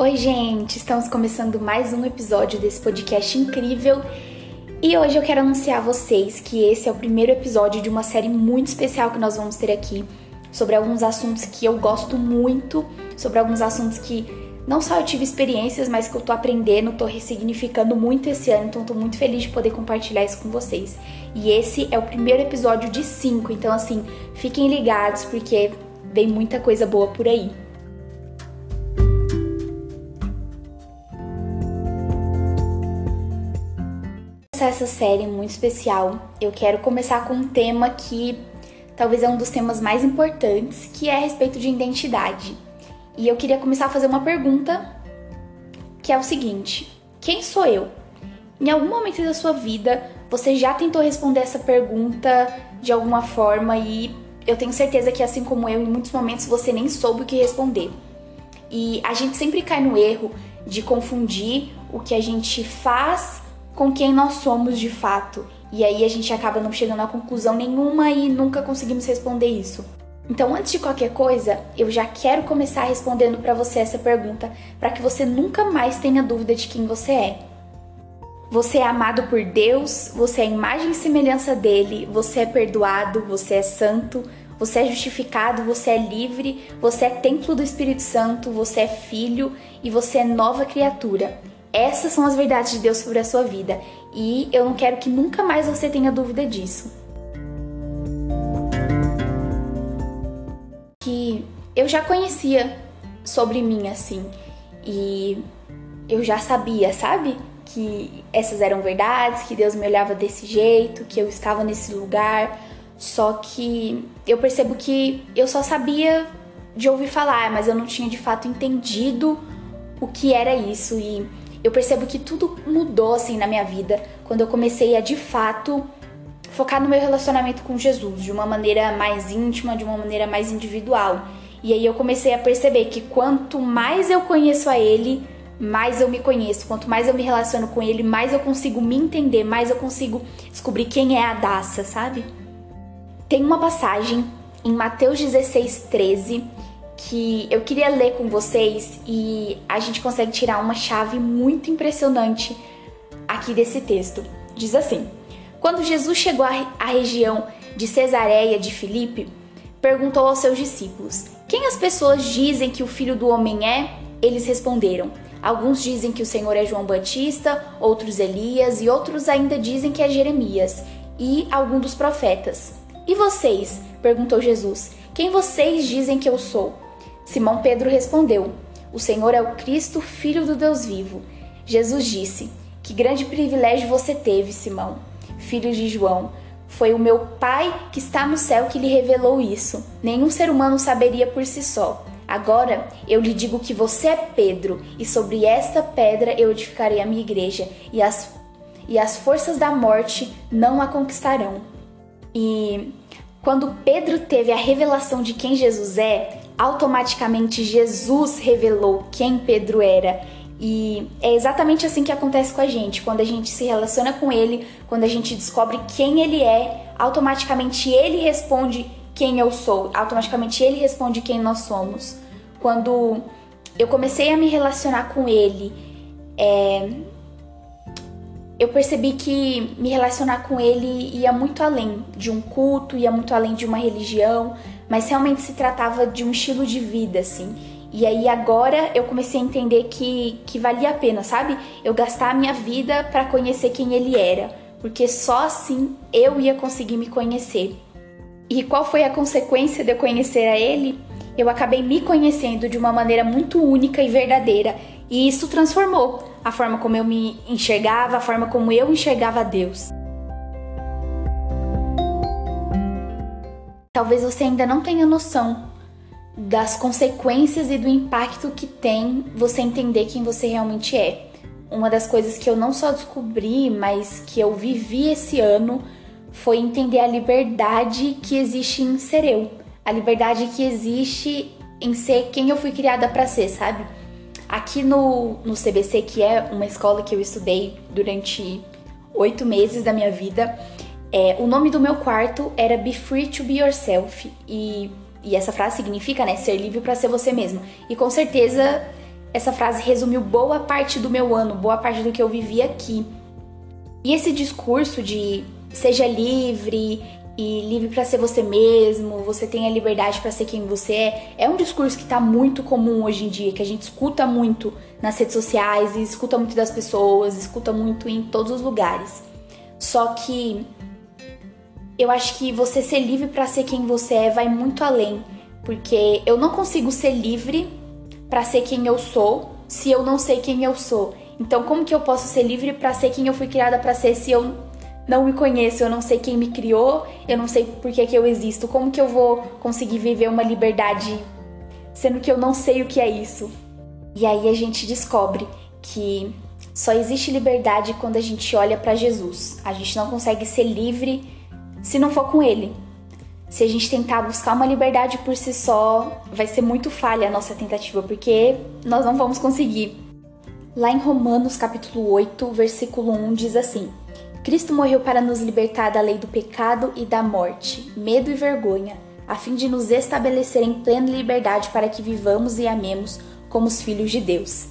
Oi, gente! Estamos começando mais um episódio desse podcast incrível e hoje eu quero anunciar a vocês que esse é o primeiro episódio de uma série muito especial que nós vamos ter aqui sobre alguns assuntos que eu gosto muito, sobre alguns assuntos que não só eu tive experiências, mas que eu tô aprendendo, tô ressignificando muito esse ano, então tô muito feliz de poder compartilhar isso com vocês. E esse é o primeiro episódio de cinco, então assim, fiquem ligados porque vem muita coisa boa por aí. Essa série muito especial, eu quero começar com um tema que talvez é um dos temas mais importantes, que é a respeito de identidade. E eu queria começar a fazer uma pergunta, que é o seguinte: quem sou eu? Em algum momento da sua vida, você já tentou responder essa pergunta de alguma forma e eu tenho certeza que assim como eu, em muitos momentos você nem soube o que responder. E a gente sempre cai no erro de confundir o que a gente faz com quem nós somos de fato. E aí a gente acaba não chegando a conclusão nenhuma e nunca conseguimos responder isso. Então, antes de qualquer coisa, eu já quero começar respondendo para você essa pergunta, para que você nunca mais tenha dúvida de quem você é. Você é amado por Deus, você é imagem e semelhança dele, você é perdoado, você é santo, você é justificado, você é livre, você é templo do Espírito Santo, você é filho e você é nova criatura. Essas são as verdades de Deus sobre a sua vida e eu não quero que nunca mais você tenha dúvida disso. Que eu já conhecia sobre mim assim e eu já sabia, sabe? Que essas eram verdades, que Deus me olhava desse jeito, que eu estava nesse lugar. Só que eu percebo que eu só sabia de ouvir falar, mas eu não tinha de fato entendido o que era isso e eu percebo que tudo mudou assim na minha vida quando eu comecei a de fato focar no meu relacionamento com Jesus de uma maneira mais íntima, de uma maneira mais individual. E aí eu comecei a perceber que quanto mais eu conheço a Ele, mais eu me conheço. Quanto mais eu me relaciono com Ele, mais eu consigo me entender, mais eu consigo descobrir quem é a Daça, sabe? Tem uma passagem em Mateus 16, 13 que eu queria ler com vocês e a gente consegue tirar uma chave muito impressionante aqui desse texto. Diz assim: Quando Jesus chegou à região de Cesareia de Filipe, perguntou aos seus discípulos: Quem as pessoas dizem que o filho do homem é? Eles responderam: Alguns dizem que o Senhor é João Batista, outros Elias e outros ainda dizem que é Jeremias e algum dos profetas. E vocês? perguntou Jesus. Quem vocês dizem que eu sou? Simão Pedro respondeu: O Senhor é o Cristo, filho do Deus vivo. Jesus disse: Que grande privilégio você teve, Simão, filho de João. Foi o meu Pai que está no céu que lhe revelou isso. Nenhum ser humano saberia por si só. Agora eu lhe digo que você é Pedro, e sobre esta pedra eu edificarei a minha igreja, e as, e as forças da morte não a conquistarão. E quando Pedro teve a revelação de quem Jesus é, automaticamente Jesus revelou quem Pedro era. E é exatamente assim que acontece com a gente. Quando a gente se relaciona com ele, quando a gente descobre quem ele é, automaticamente ele responde quem eu sou, automaticamente ele responde quem nós somos. Quando eu comecei a me relacionar com ele, é, eu percebi que me relacionar com ele ia muito além de um culto, ia muito além de uma religião, mas realmente se tratava de um estilo de vida, assim. E aí agora eu comecei a entender que, que valia a pena, sabe? Eu gastar a minha vida para conhecer quem ele era, porque só assim eu ia conseguir me conhecer. E qual foi a consequência de eu conhecer a ele? Eu acabei me conhecendo de uma maneira muito única e verdadeira, e isso transformou a forma como eu me enxergava, a forma como eu enxergava Deus. Talvez você ainda não tenha noção das consequências e do impacto que tem você entender quem você realmente é. Uma das coisas que eu não só descobri, mas que eu vivi esse ano foi entender a liberdade que existe em ser eu, a liberdade que existe em ser quem eu fui criada para ser, sabe? Aqui no, no CBC, que é uma escola que eu estudei durante oito meses da minha vida, é, o nome do meu quarto era Be Free to Be Yourself. E, e essa frase significa, né, ser livre para ser você mesmo. E com certeza essa frase resumiu boa parte do meu ano, boa parte do que eu vivi aqui. E esse discurso de seja livre e livre para ser você mesmo, você tem a liberdade para ser quem você é, é um discurso que tá muito comum hoje em dia, que a gente escuta muito nas redes sociais, escuta muito das pessoas, escuta muito em todos os lugares. Só que eu acho que você ser livre para ser quem você é vai muito além, porque eu não consigo ser livre para ser quem eu sou se eu não sei quem eu sou. Então, como que eu posso ser livre para ser quem eu fui criada para ser se eu não me conheço, eu não sei quem me criou, eu não sei por que, que eu existo? Como que eu vou conseguir viver uma liberdade sendo que eu não sei o que é isso? E aí a gente descobre que só existe liberdade quando a gente olha para Jesus. A gente não consegue ser livre se não for com ele. Se a gente tentar buscar uma liberdade por si só, vai ser muito falha a nossa tentativa, porque nós não vamos conseguir. Lá em Romanos capítulo 8, versículo 1 diz assim: Cristo morreu para nos libertar da lei do pecado e da morte, medo e vergonha, a fim de nos estabelecer em plena liberdade para que vivamos e amemos como os filhos de Deus.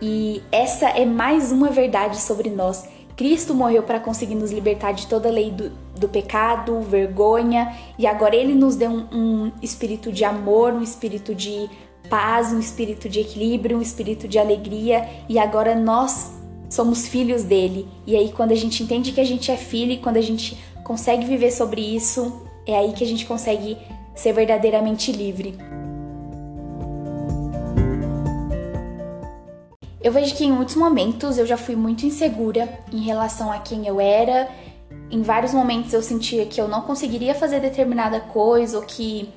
E essa é mais uma verdade sobre nós. Cristo morreu para conseguir nos libertar de toda a lei do, do pecado, vergonha, e agora Ele nos deu um, um espírito de amor, um espírito de paz, um espírito de equilíbrio, um espírito de alegria e agora nós somos filhos dele. E aí quando a gente entende que a gente é filho e quando a gente consegue viver sobre isso, é aí que a gente consegue ser verdadeiramente livre. Eu vejo que em muitos momentos eu já fui muito insegura em relação a quem eu era. Em vários momentos eu sentia que eu não conseguiria fazer determinada coisa ou que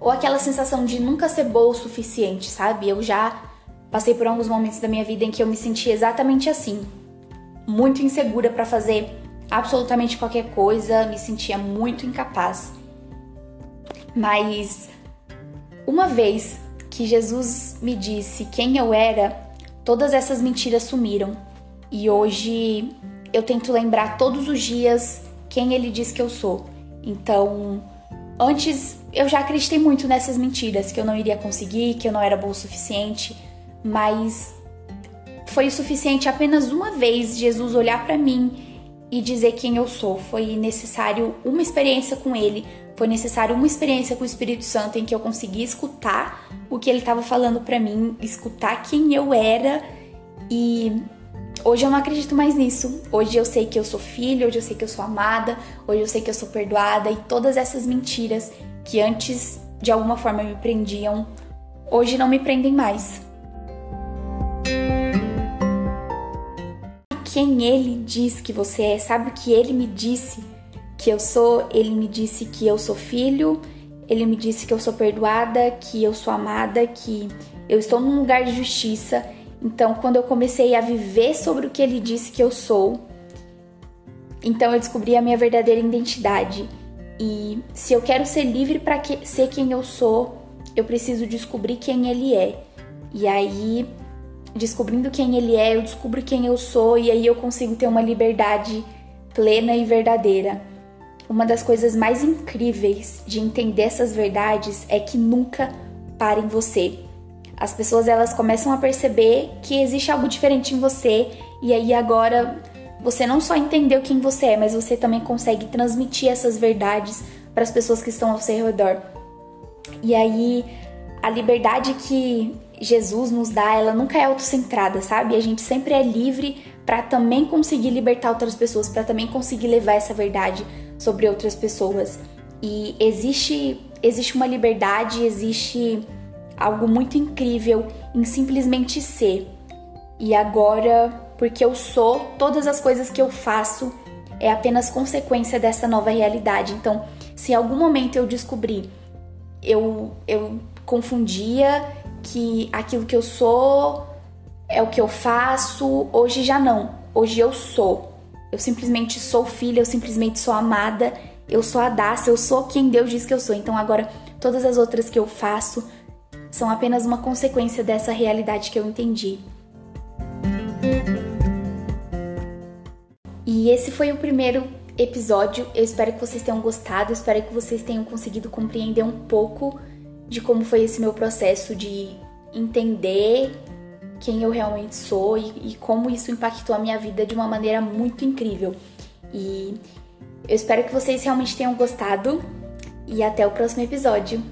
ou aquela sensação de nunca ser boa o suficiente, sabe? Eu já passei por alguns momentos da minha vida em que eu me sentia exatamente assim, muito insegura para fazer absolutamente qualquer coisa, me sentia muito incapaz. Mas uma vez que Jesus me disse quem eu era, todas essas mentiras sumiram. E hoje eu tento lembrar todos os dias quem ele diz que eu sou. Então, Antes eu já acreditei muito nessas mentiras, que eu não iria conseguir, que eu não era boa o suficiente, mas foi o suficiente apenas uma vez Jesus olhar para mim e dizer quem eu sou. Foi necessário uma experiência com ele, foi necessário uma experiência com o Espírito Santo em que eu consegui escutar o que ele estava falando para mim, escutar quem eu era e Hoje eu não acredito mais nisso. Hoje eu sei que eu sou filha, hoje eu sei que eu sou amada, hoje eu sei que eu sou perdoada e todas essas mentiras que antes de alguma forma me prendiam, hoje não me prendem mais. Quem ele diz que você é, sabe o que ele me disse que eu sou? Ele me disse que eu sou filho, ele me disse que eu sou perdoada, que eu sou amada, que eu estou num lugar de justiça então, quando eu comecei a viver sobre o que ele disse que eu sou, então eu descobri a minha verdadeira identidade. E se eu quero ser livre para que, ser quem eu sou, eu preciso descobrir quem ele é. E aí, descobrindo quem ele é, eu descubro quem eu sou e aí eu consigo ter uma liberdade plena e verdadeira. Uma das coisas mais incríveis de entender essas verdades é que nunca para em você. As pessoas elas começam a perceber que existe algo diferente em você e aí agora você não só entendeu quem você é, mas você também consegue transmitir essas verdades para as pessoas que estão ao seu redor. E aí a liberdade que Jesus nos dá, ela nunca é autocentrada, sabe? A gente sempre é livre para também conseguir libertar outras pessoas, para também conseguir levar essa verdade sobre outras pessoas. E existe existe uma liberdade, existe algo muito incrível em simplesmente ser. E agora, porque eu sou, todas as coisas que eu faço é apenas consequência dessa nova realidade. Então, se em algum momento eu descobri, eu, eu confundia que aquilo que eu sou é o que eu faço, hoje já não. Hoje eu sou. Eu simplesmente sou filha, eu simplesmente sou amada, eu sou a Dácia, eu sou quem Deus diz que eu sou. Então agora todas as outras que eu faço são apenas uma consequência dessa realidade que eu entendi. E esse foi o primeiro episódio. Eu espero que vocês tenham gostado, espero que vocês tenham conseguido compreender um pouco de como foi esse meu processo de entender quem eu realmente sou e, e como isso impactou a minha vida de uma maneira muito incrível. E eu espero que vocês realmente tenham gostado e até o próximo episódio.